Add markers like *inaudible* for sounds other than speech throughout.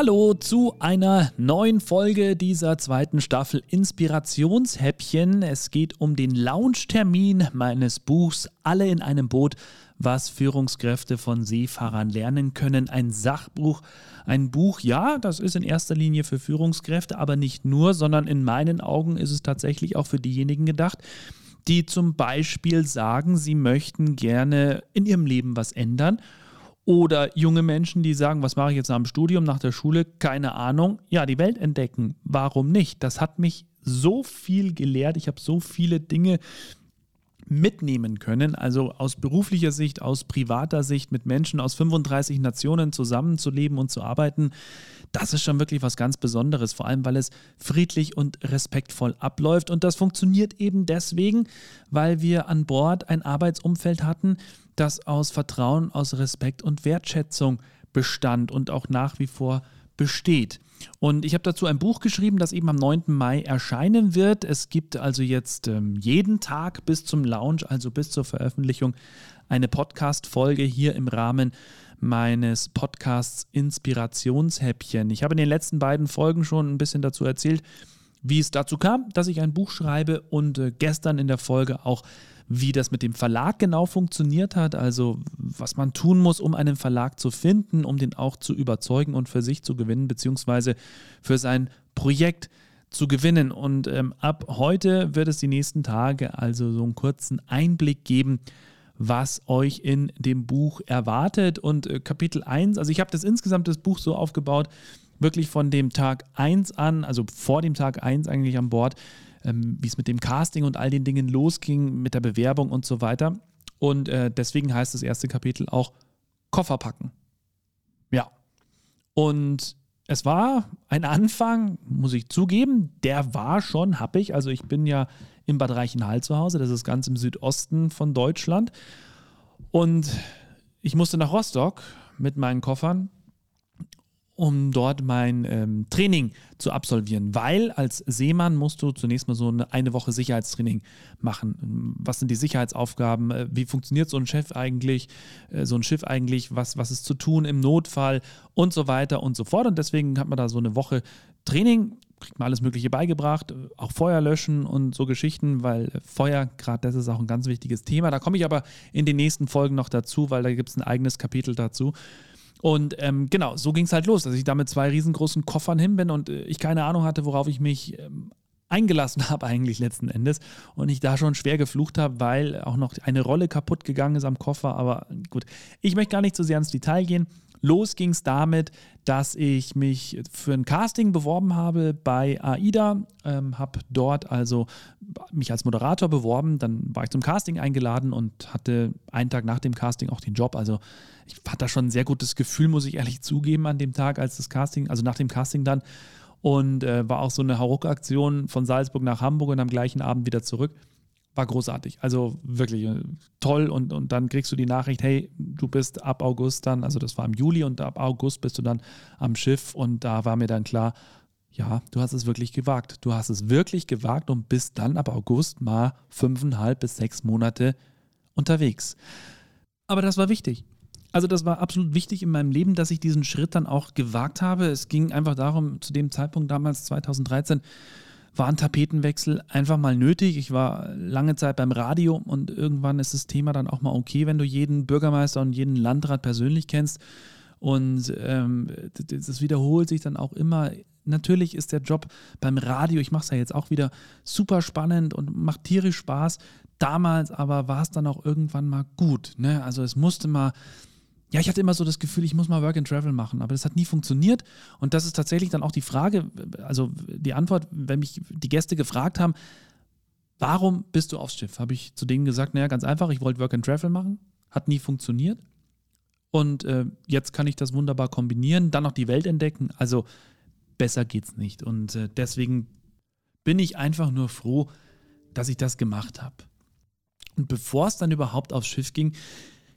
Hallo zu einer neuen Folge dieser zweiten Staffel Inspirationshäppchen. Es geht um den Launchtermin meines Buchs Alle in einem Boot, was Führungskräfte von Seefahrern lernen können. Ein Sachbuch, ein Buch, ja, das ist in erster Linie für Führungskräfte, aber nicht nur, sondern in meinen Augen ist es tatsächlich auch für diejenigen gedacht, die zum Beispiel sagen, sie möchten gerne in ihrem Leben was ändern oder junge Menschen, die sagen, was mache ich jetzt nach dem Studium, nach der Schule? Keine Ahnung. Ja, die Welt entdecken. Warum nicht? Das hat mich so viel gelehrt. Ich habe so viele Dinge mitnehmen können, also aus beruflicher Sicht, aus privater Sicht, mit Menschen aus 35 Nationen zusammenzuleben und zu arbeiten, das ist schon wirklich was ganz Besonderes, vor allem weil es friedlich und respektvoll abläuft. Und das funktioniert eben deswegen, weil wir an Bord ein Arbeitsumfeld hatten, das aus Vertrauen, aus Respekt und Wertschätzung bestand und auch nach wie vor besteht. Und ich habe dazu ein Buch geschrieben, das eben am 9. Mai erscheinen wird. Es gibt also jetzt ähm, jeden Tag bis zum Launch, also bis zur Veröffentlichung, eine Podcast-Folge hier im Rahmen meines Podcasts Inspirationshäppchen. Ich habe in den letzten beiden Folgen schon ein bisschen dazu erzählt, wie es dazu kam, dass ich ein Buch schreibe und äh, gestern in der Folge auch wie das mit dem Verlag genau funktioniert hat, also was man tun muss, um einen Verlag zu finden, um den auch zu überzeugen und für sich zu gewinnen, beziehungsweise für sein Projekt zu gewinnen. Und ähm, ab heute wird es die nächsten Tage also so einen kurzen Einblick geben, was euch in dem Buch erwartet. Und äh, Kapitel 1, also ich habe das insgesamt das Buch so aufgebaut, wirklich von dem Tag 1 an, also vor dem Tag 1 eigentlich an Bord, ähm, wie es mit dem Casting und all den Dingen losging, mit der Bewerbung und so weiter. Und äh, deswegen heißt das erste Kapitel auch Koffer packen. Ja. Und es war ein Anfang, muss ich zugeben, der war schon happig. Also ich bin ja in Bad Reichenhall zu Hause, das ist ganz im Südosten von Deutschland. Und ich musste nach Rostock mit meinen Koffern um dort mein ähm, Training zu absolvieren, weil als Seemann musst du zunächst mal so eine, eine Woche Sicherheitstraining machen. Was sind die Sicherheitsaufgaben? Äh, wie funktioniert so ein Chef eigentlich, äh, so ein Schiff eigentlich? Was, was ist zu tun im Notfall und so weiter und so fort. Und deswegen hat man da so eine Woche Training, kriegt man alles Mögliche beigebracht, auch Feuer löschen und so Geschichten, weil Feuer, gerade das ist auch ein ganz wichtiges Thema. Da komme ich aber in den nächsten Folgen noch dazu, weil da gibt es ein eigenes Kapitel dazu. Und ähm, genau, so ging es halt los, dass ich da mit zwei riesengroßen Koffern hin bin und äh, ich keine Ahnung hatte, worauf ich mich ähm, eingelassen *laughs* habe eigentlich letzten Endes und ich da schon schwer geflucht habe, weil auch noch eine Rolle kaputt gegangen ist am Koffer. Aber gut, ich möchte gar nicht so sehr ins Detail gehen. Los ging es damit, dass ich mich für ein Casting beworben habe bei AIDA, ähm, habe dort also mich als Moderator beworben, dann war ich zum Casting eingeladen und hatte einen Tag nach dem Casting auch den Job. Also ich hatte da schon ein sehr gutes Gefühl, muss ich ehrlich zugeben, an dem Tag, als das Casting, also nach dem Casting dann. Und äh, war auch so eine Hauruck-Aktion von Salzburg nach Hamburg und am gleichen Abend wieder zurück war großartig. Also wirklich äh, toll. Und, und dann kriegst du die Nachricht, hey, du bist ab August dann, also das war im Juli und ab August bist du dann am Schiff. Und da war mir dann klar, ja, du hast es wirklich gewagt. Du hast es wirklich gewagt und bist dann ab August mal fünfeinhalb bis sechs Monate unterwegs. Aber das war wichtig. Also das war absolut wichtig in meinem Leben, dass ich diesen Schritt dann auch gewagt habe. Es ging einfach darum, zu dem Zeitpunkt damals 2013, war ein Tapetenwechsel einfach mal nötig. Ich war lange Zeit beim Radio und irgendwann ist das Thema dann auch mal okay, wenn du jeden Bürgermeister und jeden Landrat persönlich kennst. Und ähm, das wiederholt sich dann auch immer. Natürlich ist der Job beim Radio, ich mache es ja jetzt auch wieder, super spannend und macht tierisch Spaß. Damals aber war es dann auch irgendwann mal gut. Ne? Also es musste mal ja, ich hatte immer so das Gefühl, ich muss mal Work and Travel machen, aber das hat nie funktioniert. Und das ist tatsächlich dann auch die Frage, also die Antwort, wenn mich die Gäste gefragt haben, warum bist du aufs Schiff? Habe ich zu denen gesagt, naja, ganz einfach, ich wollte Work and Travel machen, hat nie funktioniert. Und äh, jetzt kann ich das wunderbar kombinieren, dann noch die Welt entdecken. Also besser geht's nicht. Und äh, deswegen bin ich einfach nur froh, dass ich das gemacht habe. Und bevor es dann überhaupt aufs Schiff ging,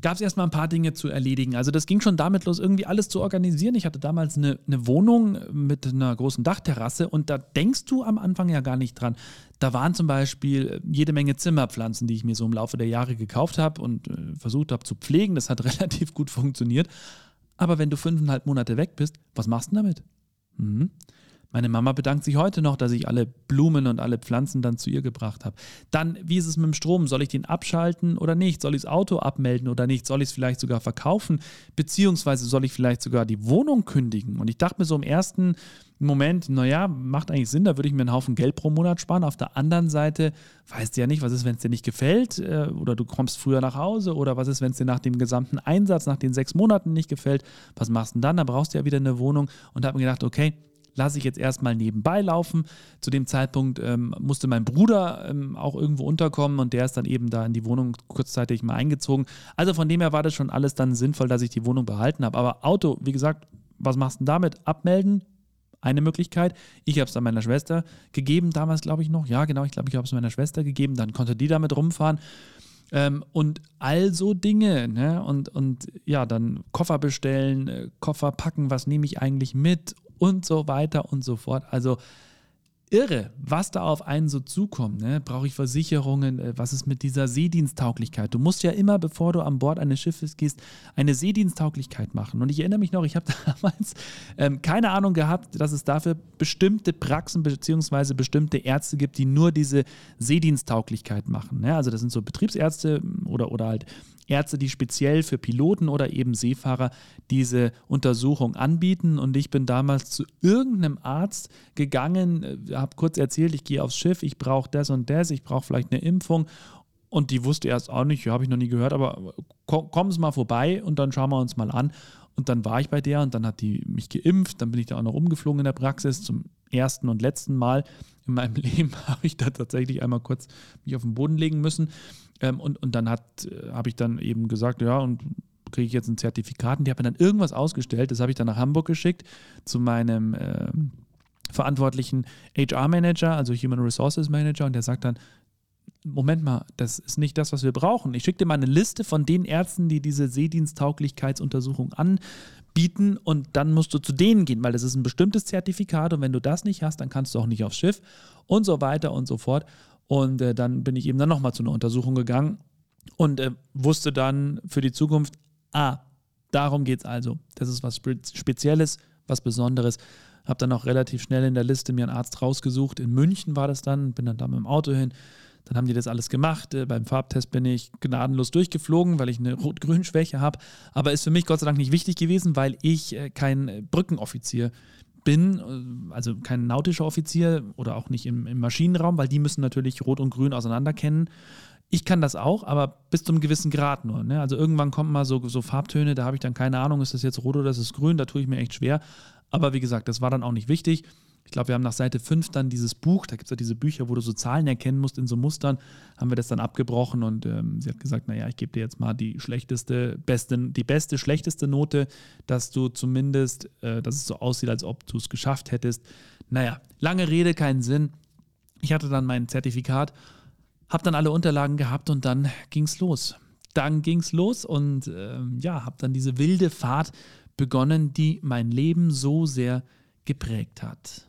gab es erstmal ein paar Dinge zu erledigen. Also das ging schon damit los, irgendwie alles zu organisieren. Ich hatte damals eine, eine Wohnung mit einer großen Dachterrasse und da denkst du am Anfang ja gar nicht dran. Da waren zum Beispiel jede Menge Zimmerpflanzen, die ich mir so im Laufe der Jahre gekauft habe und äh, versucht habe zu pflegen. Das hat *laughs* relativ gut funktioniert. Aber wenn du fünfeinhalb Monate weg bist, was machst du damit? Mhm. Meine Mama bedankt sich heute noch, dass ich alle Blumen und alle Pflanzen dann zu ihr gebracht habe. Dann, wie ist es mit dem Strom? Soll ich den abschalten oder nicht? Soll ich das Auto abmelden oder nicht? Soll ich es vielleicht sogar verkaufen? Beziehungsweise soll ich vielleicht sogar die Wohnung kündigen? Und ich dachte mir so im ersten Moment, naja, macht eigentlich Sinn, da würde ich mir einen Haufen Geld pro Monat sparen. Auf der anderen Seite weißt du ja nicht, was ist, wenn es dir nicht gefällt äh, oder du kommst früher nach Hause oder was ist, wenn es dir nach dem gesamten Einsatz, nach den sechs Monaten nicht gefällt. Was machst du denn dann? Da brauchst du ja wieder eine Wohnung und habe mir gedacht, okay, lasse ich jetzt erstmal nebenbei laufen. Zu dem Zeitpunkt ähm, musste mein Bruder ähm, auch irgendwo unterkommen und der ist dann eben da in die Wohnung kurzzeitig mal eingezogen. Also von dem her war das schon alles dann sinnvoll, dass ich die Wohnung behalten habe. Aber Auto, wie gesagt, was machst du denn damit? Abmelden, eine Möglichkeit. Ich habe es dann meiner Schwester gegeben, damals glaube ich noch. Ja, genau, ich glaube, ich habe es meiner Schwester gegeben. Dann konnte die damit rumfahren. Ähm, und all so Dinge. Ne? Und, und ja, dann Koffer bestellen, äh, Koffer packen, was nehme ich eigentlich mit und so weiter und so fort. Also irre, was da auf einen so zukommt. Ne? Brauche ich Versicherungen? Äh, was ist mit dieser Seediensttauglichkeit? Du musst ja immer, bevor du an Bord eines Schiffes gehst, eine Seediensttauglichkeit machen. Und ich erinnere mich noch, ich habe *laughs* damals ähm, keine Ahnung gehabt, dass es dafür bestimmte Praxen bzw. bestimmte Ärzte gibt, die nur diese Seediensttauglichkeit machen. Ne? Also das sind so Betriebsärzte oder, oder halt Ärzte, die speziell für Piloten oder eben Seefahrer diese Untersuchung anbieten. Und ich bin damals zu irgendeinem Arzt gegangen, äh, habe kurz erzählt, ich gehe aufs Schiff, ich brauche das und das, ich brauche vielleicht eine Impfung. Und die wusste erst auch nicht, habe ich noch nie gehört, aber komm, kommen Sie mal vorbei und dann schauen wir uns mal an. Und dann war ich bei der und dann hat die mich geimpft. Dann bin ich da auch noch rumgeflogen in der Praxis. Zum ersten und letzten Mal in meinem *laughs* Leben habe ich da tatsächlich einmal kurz mich auf den Boden legen müssen. Ähm, und, und dann äh, habe ich dann eben gesagt, ja, und kriege ich jetzt ein Zertifikat. Und die haben dann irgendwas ausgestellt. Das habe ich dann nach Hamburg geschickt zu meinem äh, verantwortlichen HR-Manager, also Human Resources Manager. Und der sagt dann, Moment mal, das ist nicht das, was wir brauchen. Ich schicke dir mal eine Liste von den Ärzten, die diese Seediensttauglichkeitsuntersuchung anbieten und dann musst du zu denen gehen, weil das ist ein bestimmtes Zertifikat und wenn du das nicht hast, dann kannst du auch nicht aufs Schiff und so weiter und so fort. Und äh, dann bin ich eben dann nochmal zu einer Untersuchung gegangen und äh, wusste dann für die Zukunft, ah, darum geht es also. Das ist was Spezielles, was Besonderes. Habe dann auch relativ schnell in der Liste mir einen Arzt rausgesucht. In München war das dann, bin dann da mit dem Auto hin. Dann haben die das alles gemacht. Äh, beim Farbtest bin ich gnadenlos durchgeflogen, weil ich eine Rot-Grün-Schwäche habe. Aber ist für mich Gott sei Dank nicht wichtig gewesen, weil ich äh, kein Brückenoffizier bin äh, also kein nautischer Offizier oder auch nicht im, im Maschinenraum, weil die müssen natürlich Rot und Grün auseinander kennen. Ich kann das auch, aber bis zu einem gewissen Grad nur. Ne? Also irgendwann kommen mal so, so Farbtöne, da habe ich dann keine Ahnung, ist das jetzt rot oder ist es grün, da tue ich mir echt schwer. Aber wie gesagt, das war dann auch nicht wichtig ich glaube, wir haben nach Seite 5 dann dieses Buch, da gibt es ja diese Bücher, wo du so Zahlen erkennen musst in so Mustern, haben wir das dann abgebrochen und ähm, sie hat gesagt, naja, ich gebe dir jetzt mal die schlechteste, beste, die beste, schlechteste Note, dass du zumindest, äh, dass es so aussieht, als ob du es geschafft hättest. Naja, lange Rede, keinen Sinn. Ich hatte dann mein Zertifikat, habe dann alle Unterlagen gehabt und dann ging es los. Dann ging es los und äh, ja, habe dann diese wilde Fahrt begonnen, die mein Leben so sehr geprägt hat.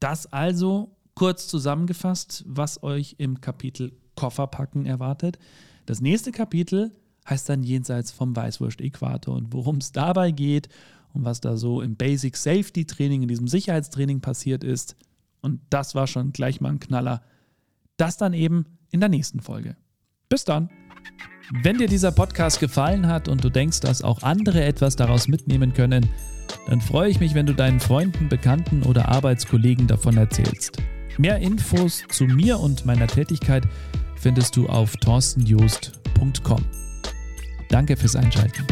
Das also kurz zusammengefasst, was euch im Kapitel Kofferpacken erwartet. Das nächste Kapitel heißt dann Jenseits vom Weißwurst-Äquator und worum es dabei geht und was da so im Basic Safety Training, in diesem Sicherheitstraining passiert ist. Und das war schon gleich mal ein Knaller. Das dann eben in der nächsten Folge. Bis dann! Wenn dir dieser Podcast gefallen hat und du denkst, dass auch andere etwas daraus mitnehmen können, dann freue ich mich, wenn du deinen Freunden, Bekannten oder Arbeitskollegen davon erzählst. Mehr Infos zu mir und meiner Tätigkeit findest du auf torstenjoost.com. Danke fürs Einschalten.